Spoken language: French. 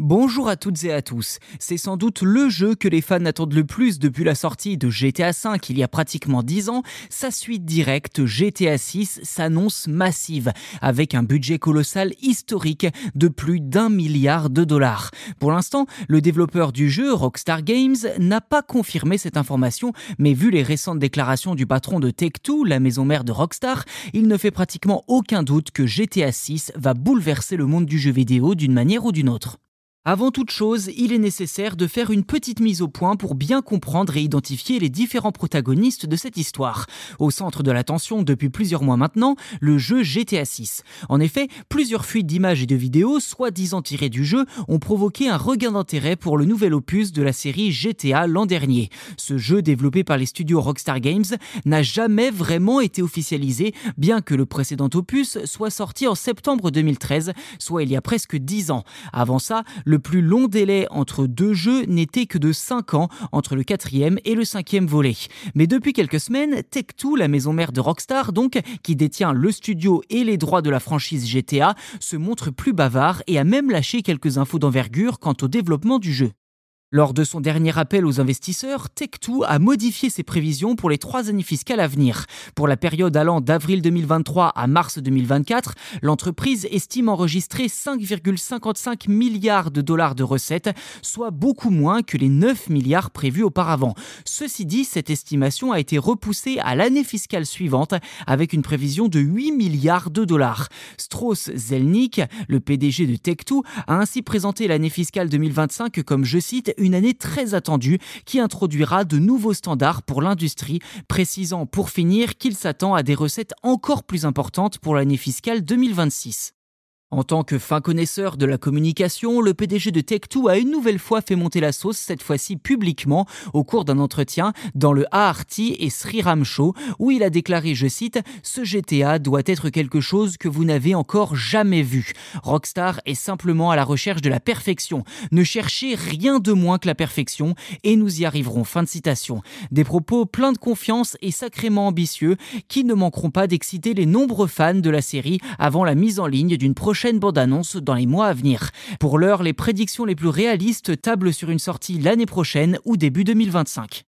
Bonjour à toutes et à tous. C'est sans doute le jeu que les fans attendent le plus depuis la sortie de GTA V il y a pratiquement 10 ans. Sa suite directe GTA 6 s'annonce massive, avec un budget colossal historique de plus d'un milliard de dollars. Pour l'instant, le développeur du jeu, Rockstar Games, n'a pas confirmé cette information, mais vu les récentes déclarations du patron de Take-Two, la maison mère de Rockstar, il ne fait pratiquement aucun doute que GTA 6 va bouleverser le monde du jeu vidéo d'une manière ou d'une autre. Avant toute chose, il est nécessaire de faire une petite mise au point pour bien comprendre et identifier les différents protagonistes de cette histoire. Au centre de l'attention depuis plusieurs mois maintenant, le jeu GTA 6. En effet, plusieurs fuites d'images et de vidéos, soi-disant tirées du jeu, ont provoqué un regain d'intérêt pour le nouvel opus de la série GTA l'an dernier. Ce jeu développé par les studios Rockstar Games n'a jamais vraiment été officialisé, bien que le précédent opus soit sorti en septembre 2013, soit il y a presque 10 ans. Avant ça, plus long délai entre deux jeux n'était que de 5 ans entre le quatrième et le cinquième volet. Mais depuis quelques semaines, Tech2, la maison mère de Rockstar, donc, qui détient le studio et les droits de la franchise GTA, se montre plus bavard et a même lâché quelques infos d'envergure quant au développement du jeu. Lors de son dernier appel aux investisseurs, Tech2 a modifié ses prévisions pour les trois années fiscales à venir. Pour la période allant d'avril 2023 à mars 2024, l'entreprise estime enregistrer 5,55 milliards de dollars de recettes, soit beaucoup moins que les 9 milliards prévus auparavant. Ceci dit, cette estimation a été repoussée à l'année fiscale suivante avec une prévision de 8 milliards de dollars. Strauss Zelnick, le PDG de Tech2, a ainsi présenté l'année fiscale 2025 comme, je cite, une année très attendue qui introduira de nouveaux standards pour l'industrie, précisant pour finir qu'il s'attend à des recettes encore plus importantes pour l'année fiscale 2026. En tant que fin connaisseur de la communication, le PDG de Tech2 a une nouvelle fois fait monter la sauce, cette fois-ci publiquement, au cours d'un entretien dans le ART et Sriram Show, où il a déclaré, je cite, Ce GTA doit être quelque chose que vous n'avez encore jamais vu. Rockstar est simplement à la recherche de la perfection. Ne cherchez rien de moins que la perfection et nous y arriverons. Fin de citation. Des propos pleins de confiance et sacrément ambitieux qui ne manqueront pas d'exciter les nombreux fans de la série avant la mise en ligne d'une bande-annonce dans les mois à venir. Pour l'heure, les prédictions les plus réalistes tablent sur une sortie l'année prochaine ou début 2025.